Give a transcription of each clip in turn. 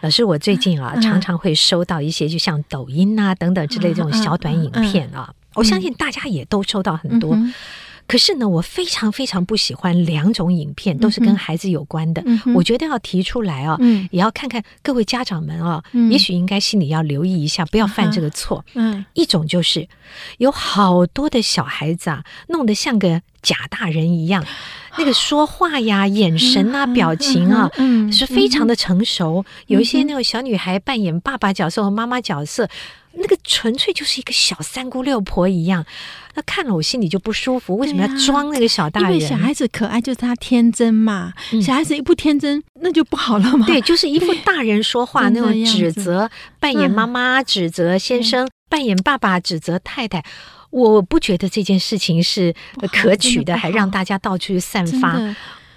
老师，我最近啊，常常会收到一些就像抖音啊等等之类这种小短影片啊，我相信大家也都收到很多。可是呢，我非常非常不喜欢两种影片，都是跟孩子有关的。我觉得要提出来啊，也要看看各位家长们啊，也许应该心里要留意一下，不要犯这个错。嗯，一种就是有好多的小孩子啊，弄得像个假大人一样。那个说话呀、眼神啊、表情啊，是非常的成熟。有一些那种小女孩扮演爸爸角色和妈妈角色，那个纯粹就是一个小三姑六婆一样。那看了我心里就不舒服。为什么要装那个小大人？因为小孩子可爱就是他天真嘛。小孩子一不天真，那就不好了嘛。对，就是一副大人说话那种指责，扮演妈妈指责先生，扮演爸爸指责太太。我不觉得这件事情是可取的，还让大家到处去散发。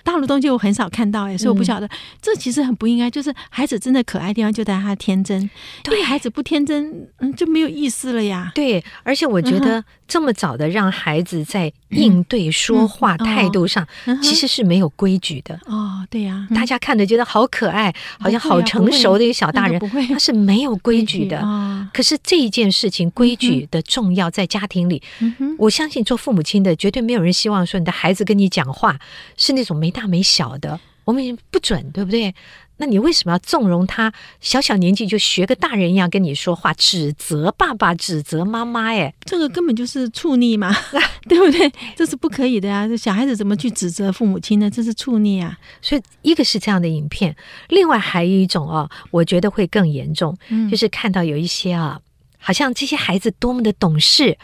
大陆东西我很少看到，哎，所以我不晓得，这其实很不应该。就是孩子真的可爱的地方就在他天真，对孩子不天真，嗯，就没有意思了呀。对，而且我觉得这么早的让孩子在应对说话态度上，其实是没有规矩的。哦，对呀，大家看着觉得好可爱，好像好成熟的一个小大人，他是没有规矩的。可是这一件事情，规矩的重要在家庭里，我相信做父母亲的绝对没有人希望说你的孩子跟你讲话是那种没大没小的，我们不准，对不对？那你为什么要纵容他小小年纪就学个大人一样跟你说话，指责爸爸，指责妈妈？哎，这个根本就是处逆嘛，对不对？这是不可以的呀！这小孩子怎么去指责父母亲呢？这是处逆啊！所以一个是这样的影片，另外还有一种哦，我觉得会更严重，就是看到有一些啊。好像这些孩子多么的懂事，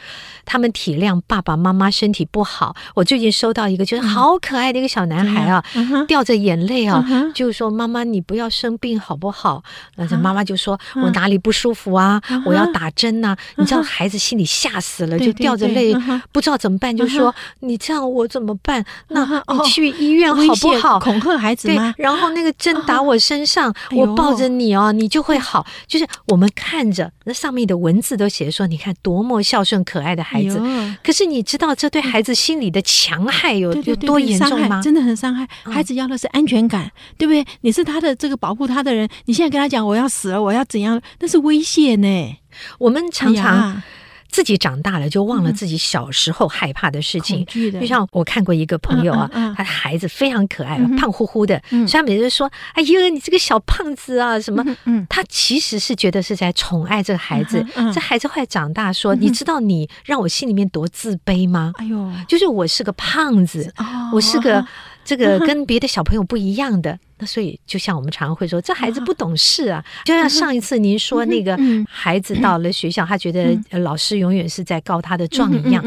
他们体谅爸爸妈妈身体不好。我最近收到一个就是好可爱的一个小男孩啊，掉着眼泪啊，就是说妈妈你不要生病好不好？那这妈妈就说我哪里不舒服啊？我要打针呐！你知道孩子心里吓死了，就掉着泪，不知道怎么办，就说你这样我怎么办？那你去医院好不好？恐吓孩子对？然后那个针打我身上，我抱着你哦，你就会好。就是我们看着那上面的文。文字都写说，你看多么孝顺可爱的孩子。可是你知道这对孩子心理的强害有有多严重吗？真的很伤害。孩子要的是安全感，对不对？你是他的这个保护他的人，你现在跟他讲我要死了，我要怎样？那是威胁呢。我们常常。自己长大了就忘了自己小时候害怕的事情，就像我看过一个朋友啊，他的孩子非常可爱，胖乎乎的，所以他每次说：“哎呦，你这个小胖子啊，什么？”他其实是觉得是在宠爱这个孩子。这孩子后来长大说：“你知道你让我心里面多自卑吗？”哎呦，就是我是个胖子，我是个。这个 跟别的小朋友不一样的，那所以就像我们常常会说，这孩子不懂事啊。就像上一次您说那个孩子到了学校，他觉得老师永远是在告他的状一样，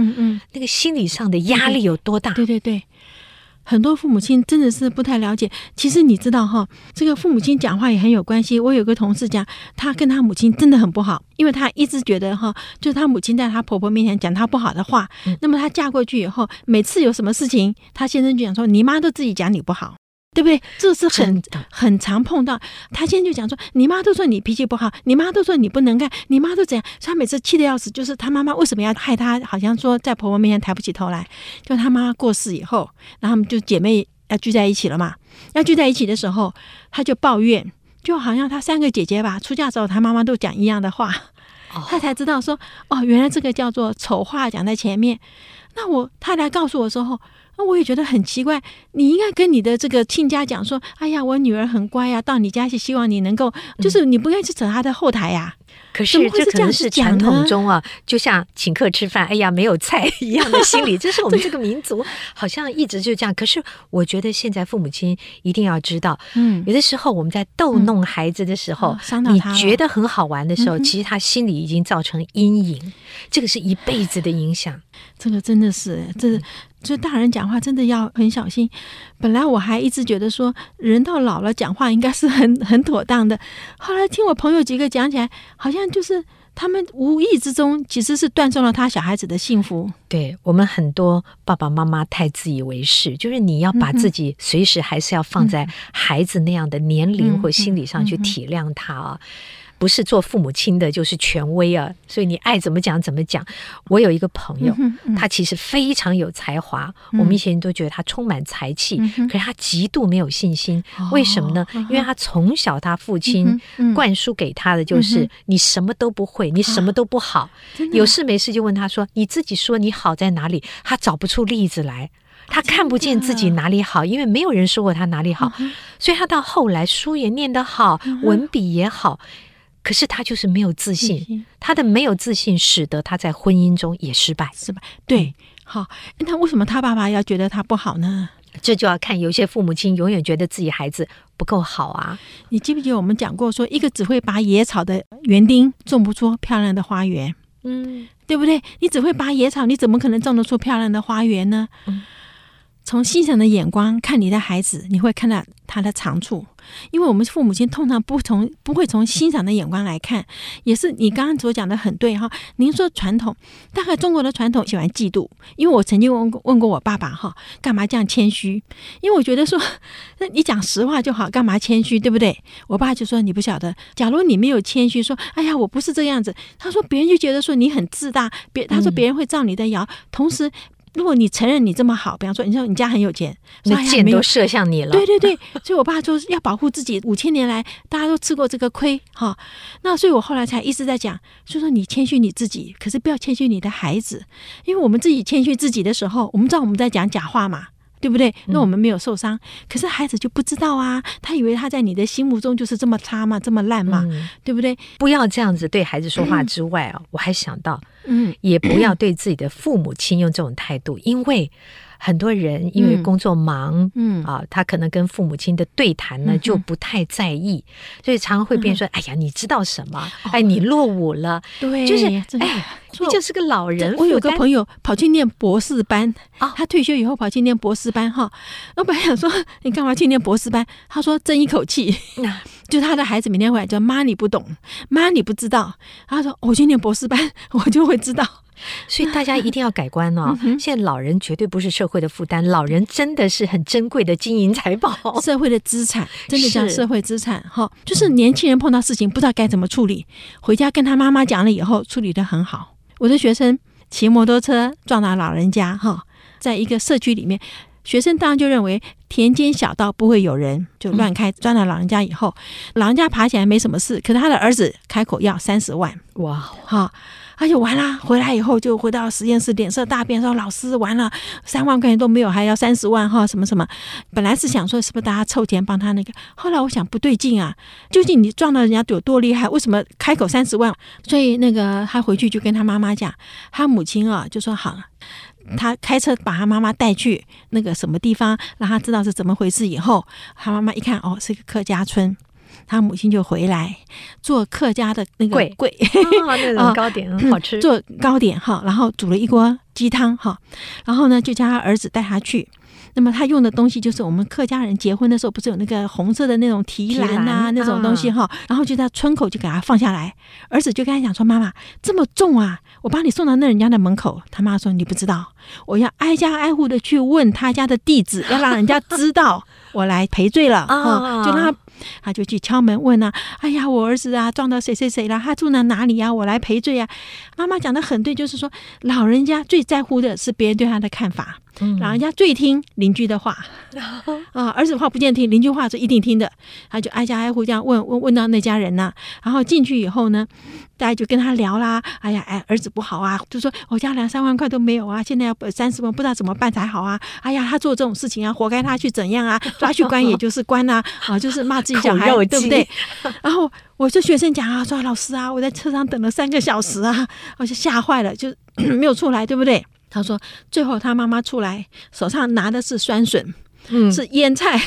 那个心理上的压力有多大？对对对。很多父母亲真的是不太了解。其实你知道哈，这个父母亲讲话也很有关系。我有个同事讲，他跟他母亲真的很不好，因为他一直觉得哈，就是他母亲在他婆婆面前讲他不好的话。那么他嫁过去以后，每次有什么事情，他先生就讲说：“你妈都自己讲你不好。”对不对？这是很很常碰到。他现在就讲说：“你妈都说你脾气不好，你妈都说你不能干，你妈都怎样？”所以他每次气得要死，就是他妈妈为什么要害他？好像说在婆婆面前抬不起头来。就他妈妈过世以后，然后他们就姐妹要聚在一起了嘛。要聚在一起的时候，他就抱怨，就好像他三个姐姐吧，出嫁时候他妈妈都讲一样的话，他才知道说：“哦，原来这个叫做丑话讲在前面。”那我他来告诉我的时候，那我也觉得很奇怪。你应该跟你的这个亲家讲说：“哎呀，我女儿很乖呀、到你家去，希望你能够，就是你不应该去扯她的后台呀、”可是这可能是传统中啊，就像请客吃饭，哎呀，没有菜 一样的心理。这是我们这个民族好像一直就这样。可是我觉得现在父母亲一定要知道，嗯，有的时候我们在逗弄孩子的时候，你觉得很好玩的时候，其实他心里已经造成阴影，这个是一辈子的影响。这个真的是，这这大人讲话真的要很小心。本来我还一直觉得说，人到老了讲话应该是很很妥当的。后来听我朋友几个讲起来，好像就是他们无意之中其实是断送了他小孩子的幸福。对，我们很多爸爸妈妈太自以为是，就是你要把自己随时还是要放在孩子那样的年龄或心理上去体谅他啊。不是做父母亲的，就是权威啊！所以你爱怎么讲怎么讲。我有一个朋友，嗯嗯、他其实非常有才华，嗯、我们以前都觉得他充满才气，嗯、可是他极度没有信心。哦、为什么呢？因为他从小他父亲灌输给他的就是你什么都不会，你什么都不好，有事没事就问他说：“你自己说你好在哪里？”他找不出例子来，他看不见自己哪里好，因为没有人说过他哪里好，所以他到后来书也念得好，文笔也好。可是他就是没有自信，他的没有自信使得他在婚姻中也失败，失败。对，好，那为什么他爸爸要觉得他不好呢？这就要看有些父母亲永远觉得自己孩子不够好啊。你记不记得我们讲过，说一个只会拔野草的园丁种不出漂亮的花园，嗯，对不对？你只会拔野草，你怎么可能种得出漂亮的花园呢？嗯。从欣赏的眼光看你的孩子，你会看到他的长处。因为我们父母亲通常不从不会从欣赏的眼光来看，也是你刚刚所讲的很对哈。您说传统，大概中国的传统喜欢嫉妒。因为我曾经问过问过我爸爸哈，干嘛这样谦虚？因为我觉得说，那你讲实话就好，干嘛谦虚，对不对？我爸就说你不晓得，假如你没有谦虚，说哎呀我不是这样子，他说别人就觉得说你很自大，别他说别人会造你的谣，同时。如果你承认你这么好，比方说你说你家很有钱，那箭都射向你了。对对对，所以我爸说要保护自己。五千年来大家都吃过这个亏，哈。那所以我后来才一直在讲，就说你谦虚你自己，可是不要谦虚你的孩子，因为我们自己谦虚自己的时候，我们知道我们在讲假话嘛。对不对？那我们没有受伤，嗯、可是孩子就不知道啊，他以为他在你的心目中就是这么差嘛，这么烂嘛，嗯、对不对？不要这样子对孩子说话之外啊，嗯、我还想到，嗯，也不要 对自己的父母亲用这种态度，嗯、因为。很多人因为工作忙，嗯啊，他可能跟父母亲的对谈呢就不太在意，所以常常会变说：“哎呀，你知道什么？哎，你落伍了。”对，就是哎，你就是个老人。我有个朋友跑去念博士班啊，他退休以后跑去念博士班哈。我本来想说你干嘛去念博士班？他说争一口气，就他的孩子每天回来就妈你不懂，妈你不知道。他说我去念博士班，我就会知道。所以大家一定要改观哦！现在老人绝对不是社会的负担，老人真的是很珍贵的金银财宝，社会的资产，真的叫社会资产哈。就是年轻人碰到事情不知道该怎么处理，回家跟他妈妈讲了以后，处理的很好。我的学生骑摩托车撞到老人家哈，在一个社区里面，学生当然就认为田间小道不会有人，就乱开，撞到老人家以后，老人家爬起来没什么事，可是他的儿子开口要三十万，哇，哈。而且完了，回来以后就回到实验室，脸色大变，说：“老师，完了，三万块钱都没有，还要三十万哈？什么什么？本来是想说，是不是大家凑钱帮他那个？后来我想不对劲啊，究竟你撞到人家有多厉害？为什么开口三十万？所以那个他回去就跟他妈妈讲，他母亲啊就说好，他开车把他妈妈带去那个什么地方，让他知道是怎么回事。以后他妈妈一看，哦，是个客家村。”他母亲就回来做客家的那个粿，粿哦，那种 糕点很 好吃，做糕点哈，然后煮了一锅鸡汤哈，然后呢就叫他儿子带他去。那么他用的东西就是我们客家人结婚的时候不是有那个红色的那种提篮啊那种东西哈，然后就在村口就给他放下来，儿子就跟他讲说：“妈妈这么重啊，我把你送到那人家的门口。”他妈说：“你不知道，我要挨家挨户的去问他家的地址，要让人家知道我来赔罪了啊，就让他。”他就去敲门问啊，哎呀，我儿子啊撞到谁谁谁了？他住在哪里呀、啊？我来赔罪呀、啊。妈妈讲的很对，就是说老人家最在乎的是别人对他的看法，嗯、老人家最听邻居的话 啊、呃，儿子的话不见得听，邻居话是一定听的。他就挨家挨户这样问问问到那家人呢、啊，然后进去以后呢，大家就跟他聊啦。哎呀，哎，儿子不好啊，就说我家两三万块都没有啊，现在要三十万，不知道怎么办才好啊。哎呀，他做这种事情啊，活该他去怎样啊，抓去关也就是关啊，啊，就是骂自己小孩，对不对？然后我就学生讲啊，说老师啊，我在车上等了三个小时啊，我就吓坏了，就 没有出来，对不对？他说最后他妈妈出来，手上拿的是酸笋，嗯，是腌菜，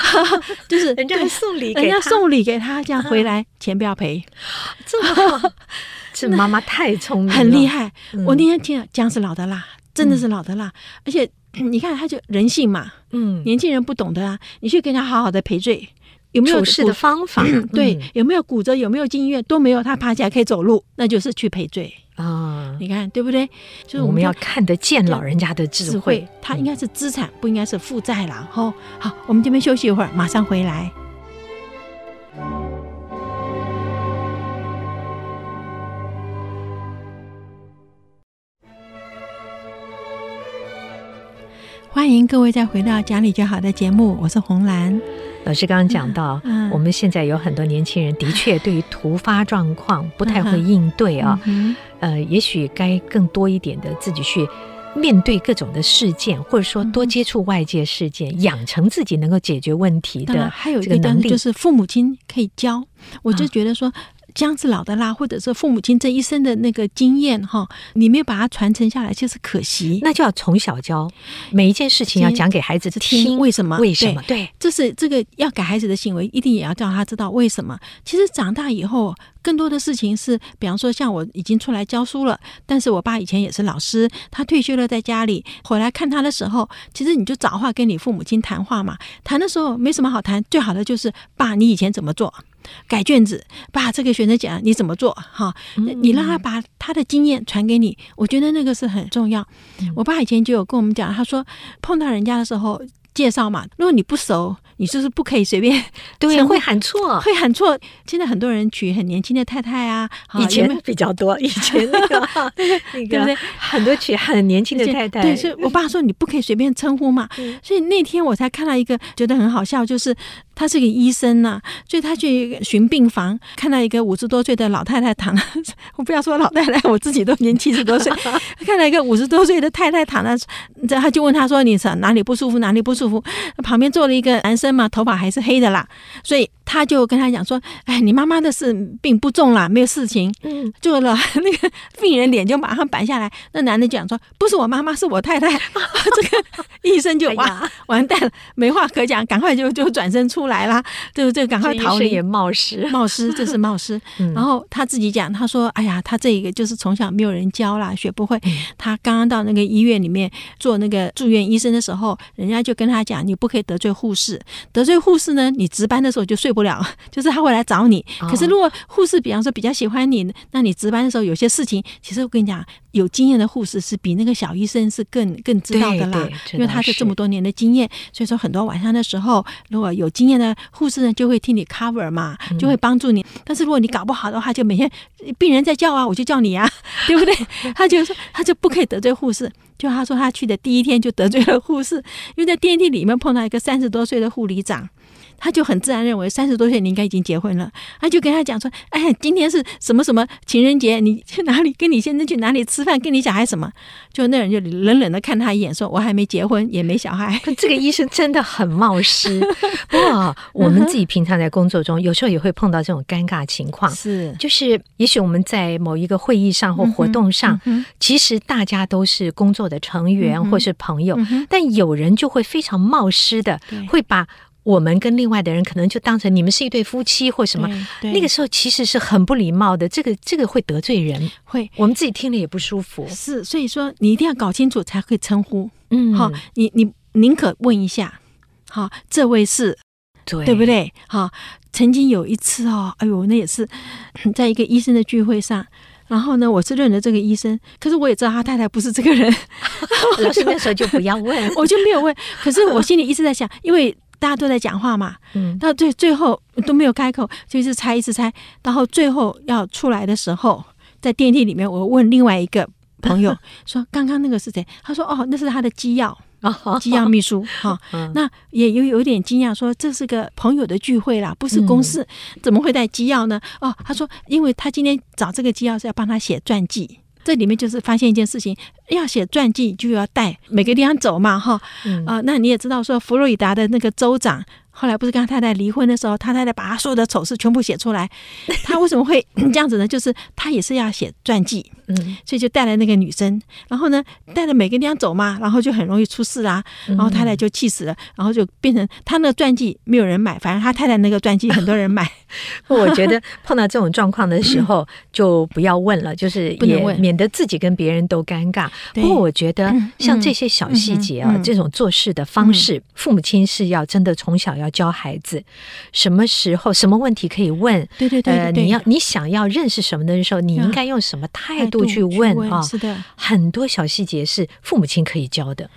就是人家送礼，人家送礼给他，这样回来钱不要赔，这么，这妈妈太聪明，很厉害。我那天听了，姜是老的辣，真的是老的辣，而且你看他就人性嘛，嗯，年轻人不懂的啊，你去跟他好好的赔罪。有没有处事的方法？对，有没有骨折？有没有进医院？都没有。他爬起来可以走路，那就是去赔罪啊！你看对不对？就是我们要看得见老人家的智慧，他应该是资产，不应该是负债了。好，好，我们这边休息一会儿，马上回来。欢迎各位再回到讲理就好的节目，我是红兰。老师刚刚讲到，嗯嗯、我们现在有很多年轻人的确对于突发状况不太会应对啊，嗯、呃，也许该更多一点的自己去面对各种的事件，或者说多接触外界事件，嗯、养成自己能够解决问题的还有一个能力，就是父母亲可以教。我就觉得说。啊姜是老的辣，或者是父母亲这一生的那个经验哈，你没有把它传承下来，就是可惜。那就要从小教，每一件事情要讲给孩子听，为什么？为什么？对，这是这个要改孩子的行为，一定也要叫他知道为什么。其实长大以后，更多的事情是，比方说像我已经出来教书了，但是我爸以前也是老师，他退休了在家里，回来看他的时候，其实你就找话跟你父母亲谈话嘛。谈的时候没什么好谈，最好的就是爸，你以前怎么做？改卷子，把这个学生讲你怎么做哈？你让他把他的经验传给你，我觉得那个是很重要。我爸以前就有跟我们讲，他说碰到人家的时候介绍嘛，如果你不熟。你就是不可以随便，对，会喊错，会喊错。现在很多人娶很年轻的太太啊，以前比较多，以前那个那个对不对？很多娶很年轻的太太。对，所以我爸说你不可以随便称呼嘛。所以那天我才看到一个觉得很好笑，就是他是个医生呐，所以他去巡病房，看到一个五十多岁的老太太躺，我不要说老太太，我自己都年七十多岁，看到一个五十多岁的太太躺在，这他就问他说：“你是哪里不舒服？哪里不舒服？”旁边坐了一个男生。嘛，头发还是黑的啦，所以他就跟他讲说：“哎，你妈妈的事病不重啦，没有事情。”嗯，做了那个病人脸就马上白下来。那男的讲说：“不是我妈妈，是我太太。”这个医生就哇完蛋了，没话可讲，赶快就就转身出来啦，就就赶快逃离。也冒失，冒失，这是冒失。然后他自己讲，他说：“哎呀，他这一个就是从小没有人教啦，学不会。他刚刚到那个医院里面做那个住院医生的时候，人家就跟讲，你不可以得罪护士。”得罪护士呢，你值班的时候就睡不了，就是他会来找你。可是如果护士，比方说比较喜欢你，那你值班的时候有些事情，其实我跟你讲，有经验的护士是比那个小医生是更更知道的啦，因为他是这么多年的经验。所以说很多晚上的时候，如果有经验的护士呢，就会替你 cover 嘛，就会帮助你。但是如果你搞不好的话，就每天病人在叫啊，我就叫你啊，对不对？他就说他就不可以得罪护士。就他说他去的第一天就得罪了护士，因为在电梯里面碰到一个三十多岁的护理长。他就很自然认为三十多岁你应该已经结婚了，他就跟他讲说：“哎，今天是什么什么情人节，你去哪里跟你先生去哪里吃饭，跟你小孩什么？”就那人就冷冷的看他一眼，说：“我还没结婚，也没小孩。”这个医生真的很冒失。不过我们自己平常在工作中，有时候也会碰到这种尴尬情况，是就是也许我们在某一个会议上或活动上，其实大家都是工作的成员或是朋友，但有人就会非常冒失的会把。我们跟另外的人可能就当成你们是一对夫妻或什么，那个时候其实是很不礼貌的，这个这个会得罪人，会我们自己听了也不舒服。是，所以说你一定要搞清楚才会称呼。嗯，好，你你宁可问一下，好，这位是，对对不对？好，曾经有一次哦，哎呦，那也是 在一个医生的聚会上，然后呢，我是认得这个医生，可是我也知道他太太不是这个人，老师那时候就不要问，我就没有问，可是我心里一直在想，因为。大家都在讲话嘛，嗯，到最最后都没有开口，就一直猜，一直猜，然后最后要出来的时候，在电梯里面，我问另外一个朋友 说：“刚刚那个是谁？”他说：“哦，那是他的机要。”机要秘书哈。那也有有点惊讶，说这是个朋友的聚会啦，不是公事，怎么会带机要呢？哦，他说，因为他今天找这个机要是要帮他写传记。这里面就是发现一件事情，要写传记就要带每个地方走嘛，哈，啊、那你也知道说，佛罗里达的那个州长。后来不是跟他太太离婚的时候，他太太把他所有的丑事全部写出来。他为什么会 这样子呢？就是他也是要写传记，嗯，所以就带了那个女生，然后呢，带着每个地方走嘛，然后就很容易出事啊。然后太太就气死了，然后就变成他那个传记没有人买，反正他太太那个传记很多人买。我觉得碰到这种状况的时候，就不要问了，就是也免得自己跟别人都尴尬。不过我觉得像这些小细节啊，这种做事的方式，父母亲是要真的从小要。要教孩子什么时候什么问题可以问？对对对，呃，你要你想要认识什么的时候，你应该用什么态度去问啊？是的，很多小细节是父母亲可以教的。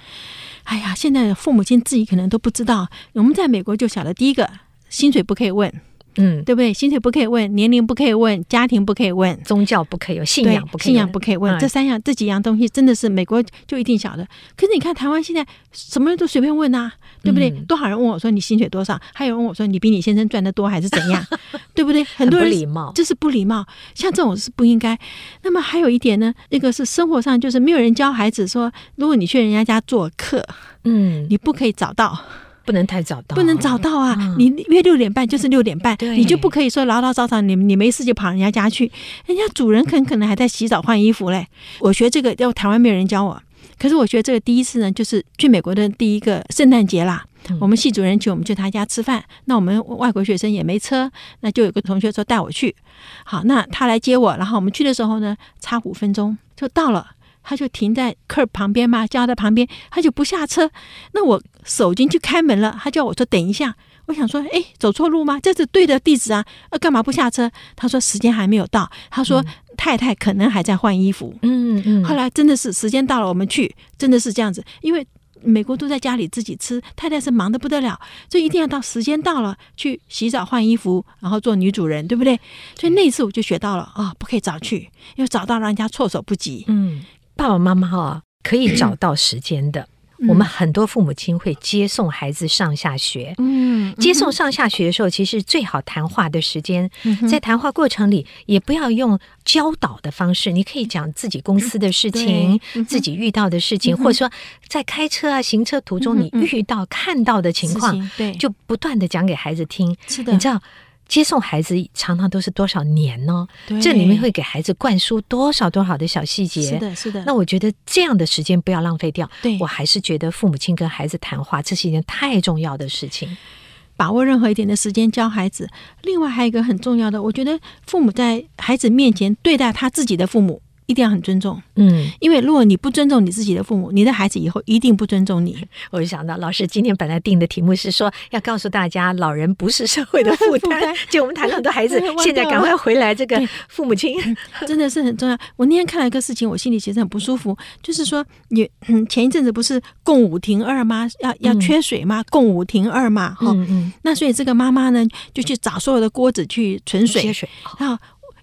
哎呀，现在父母亲自己可能都不知道。我们在美国就晓得，第一个薪水不可以问。嗯，对不对？薪水不可以问，年龄不可以问，家庭不可以问，宗教不可以有，信仰不可以，信仰不可以问。这三样、这几样东西真的是美国就一定晓得。可是你看台湾现在什么人都随便问啊，对不对？多少人问我说你薪水多少？还有人问我说你比你先生赚的多还是怎样？对不对？很多人不礼貌，这是不礼貌。像这种是不应该。那么还有一点呢，那个是生活上就是没有人教孩子说，如果你去人家家做客，嗯，你不可以找到。不能太早到，不能早到啊！嗯、你约六点半就是六点半，你就不可以说老老早早，你你没事就跑人家家去，人家主人很可能还在洗澡换衣服嘞。我学这个，要台湾没有人教我，可是我学这个第一次呢，就是去美国的第一个圣诞节啦。嗯、我们系主任请，我们去他家吃饭，那我们外国学生也没车，那就有个同学说带我去。好，那他来接我，然后我们去的时候呢，差五分钟就到了。他就停在 curb 旁边嘛，叫在旁边，他就不下车。那我手进去开门了，他叫我说等一下。我想说，哎，走错路吗？这是对的地址啊，呃，干嘛不下车？他说时间还没有到。他说、嗯、太太可能还在换衣服。嗯嗯。后来真的是时间到了，我们去，真的是这样子。因为美国都在家里自己吃，太太是忙得不得了，所以一定要到时间到了去洗澡换衣服，然后做女主人，对不对？所以那次我就学到了啊、哦，不可以早去，因为早到让人家措手不及。嗯。爸爸妈妈啊，可以找到时间的。嗯、我们很多父母亲会接送孩子上下学。嗯，接送上下学的时候，其实最好谈话的时间，嗯、在谈话过程里也不要用教导的方式，你可以讲自己公司的事情，嗯、自己遇到的事情，嗯、或者说在开车啊、行车途中你遇到、看到的情况，对，就不断的讲给孩子听。是的，你知道。接送孩子常常都是多少年呢？对这里面会给孩子灌输多少多少的小细节？是的，是的。那我觉得这样的时间不要浪费掉。对，我还是觉得父母亲跟孩子谈话，这是一件太重要的事情。把握任何一点的时间教孩子。另外还有一个很重要的，我觉得父母在孩子面前对待他自己的父母。一定要很尊重，嗯，因为如果你不尊重你自己的父母，你的孩子以后一定不尊重你。我就想到，老师今天本来定的题目是说要告诉大家，老人不是社会的负担。就我们谈了很多孩子，现在赶快回来，这个父母亲真的是很重要。我那天看了一个事情，我心里其实很不舒服，就是说，你 前一阵子不是共五停二吗？要要缺水吗？共五停二嘛，哈，嗯，那所以这个妈妈呢，就去找所有的锅子去存水，水，然后。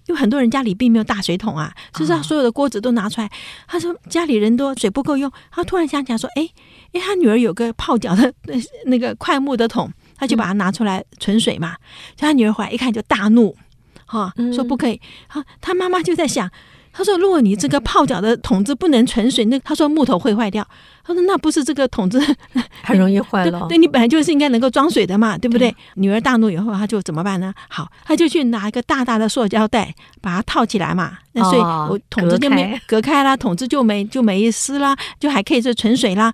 因为很多人家里并没有大水桶啊，就是他所有的锅子都拿出来。他说家里人多，水不够用。他突然想起来说：“哎，哎，他女儿有个泡脚的那那个块木的桶，他就把它拿出来存水嘛。”所以他女儿回来一看就大怒，哈，说不可以。啊，他妈妈就在想。他说：“如果你这个泡脚的桶子不能存水，那他说木头会坏掉。他说那不是这个桶子 很容易坏了。对，对你本来就是应该能够装水的嘛，对不对？对女儿大怒以后，他就怎么办呢？好，他就去拿一个大大的塑胶袋把它套起来嘛。那所以我桶子就没隔开啦，桶子就没就没湿啦，就还可以是存水啦。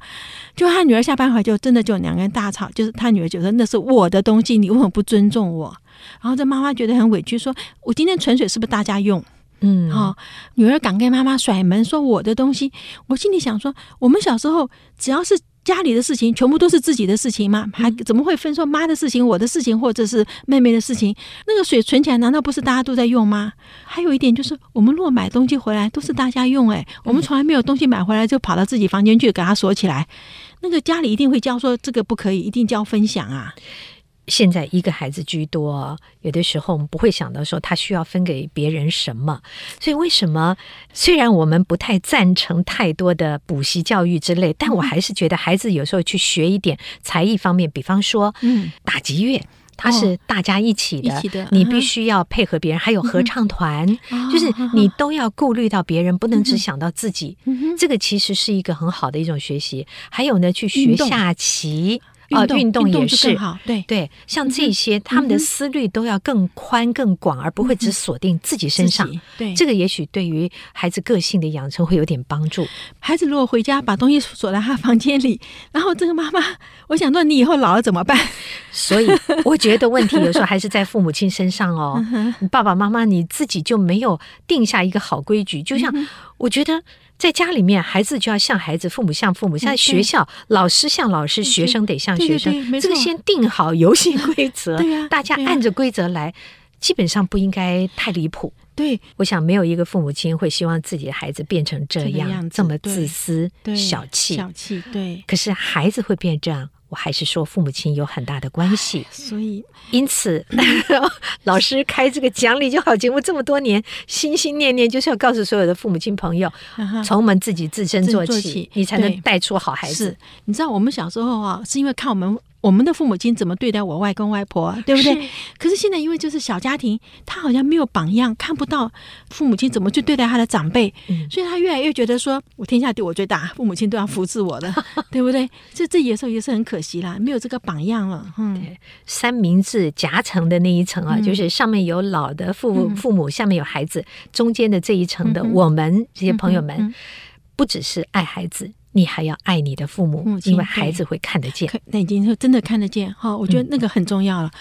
就他女儿下班回来就真的就两个人大吵，就是他女儿觉得那是我的东西，你为什么不尊重我？然后这妈妈觉得很委屈，说我今天存水是不是大家用？”嗯，好、哦，女儿敢跟妈妈甩门说我的东西，我心里想说，我们小时候只要是家里的事情，全部都是自己的事情嘛？还怎么会分说妈的事情、我的事情，或者是妹妹的事情？那个水存起来，难道不是大家都在用吗？还有一点就是，我们若买东西回来，都是大家用，哎，我们从来没有东西买回来就跑到自己房间去给它锁起来。那个家里一定会教说这个不可以，一定教分享啊。现在一个孩子居多，有的时候我们不会想到说他需要分给别人什么。所以为什么虽然我们不太赞成太多的补习教育之类，但我还是觉得孩子有时候去学一点才艺方面，比方说，嗯，打击乐。它是大家一起的，哦、你必须要配合别人，嗯、还有合唱团，嗯、就是你都要顾虑到别人，嗯、不能只想到自己。嗯、这个其实是一个很好的一种学习。还有呢，去学下棋。啊，运动也是，对对，像这些，他们的思虑都要更宽更广，而不会只锁定自己身上。对，这个也许对于孩子个性的养成会有点帮助。孩子如果回家把东西锁在他房间里，然后这个妈妈，我想说你以后老了怎么办？所以我觉得问题有时候还是在父母亲身上哦。爸爸妈妈你自己就没有定下一个好规矩，就像我觉得。在家里面，孩子就要像孩子，父母像父母。在学校，老师像老师，学生得像学生。这个先定好游戏规则，对呀，大家按着规则来，基本上不应该太离谱。对，我想没有一个父母亲会希望自己的孩子变成这样，这么自私、小气、小气。对，可是孩子会变这样。我还是说，父母亲有很大的关系，所以因此，老师开这个讲理就好节目这么多年，心心念念就是要告诉所有的父母亲朋友，从我们自己自身做起，你才能带出好孩子。你知道，我们小时候啊，是因为看我们。我们的父母亲怎么对待我外公外婆，对不对？是。可是现在因为就是小家庭，他好像没有榜样，看不到父母亲怎么去对待他的长辈，嗯、所以他越来越觉得说，我天下对我最大，父母亲都要服侍我的，对不对？这这有时候也是很可惜啦，没有这个榜样了。嗯，对，三明治夹层的那一层啊，嗯、就是上面有老的父父母，嗯、下面有孩子，中间的这一层的我们这些朋友们，不只是爱孩子。你还要爱你的父母，母，因为孩子会看得见。那已经是真的看得见哈，我觉得那个很重要了。嗯、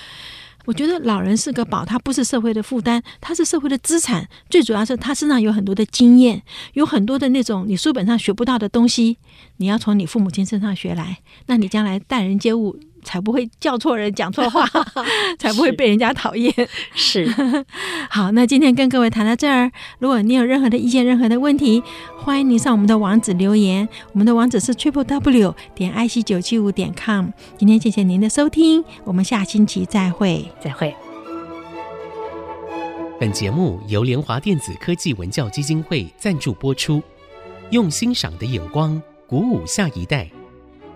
我觉得老人是个宝，他不是社会的负担，他是社会的资产。最主要是他身上有很多的经验，有很多的那种你书本上学不到的东西，你要从你父母亲身上学来。那你将来待人接物。才不会叫错人、讲错话，才不会被人家讨厌。是，好，那今天跟各位谈到这儿，如果你有任何的意见、任何的问题，欢迎您上我们的网址留言。我们的网址是 triple w 点 i c 九七五点 com。今天谢谢您的收听，我们下星期再会，再会。本节目由联华电子科技文教基金会赞助播出，用欣赏的眼光鼓舞下一代。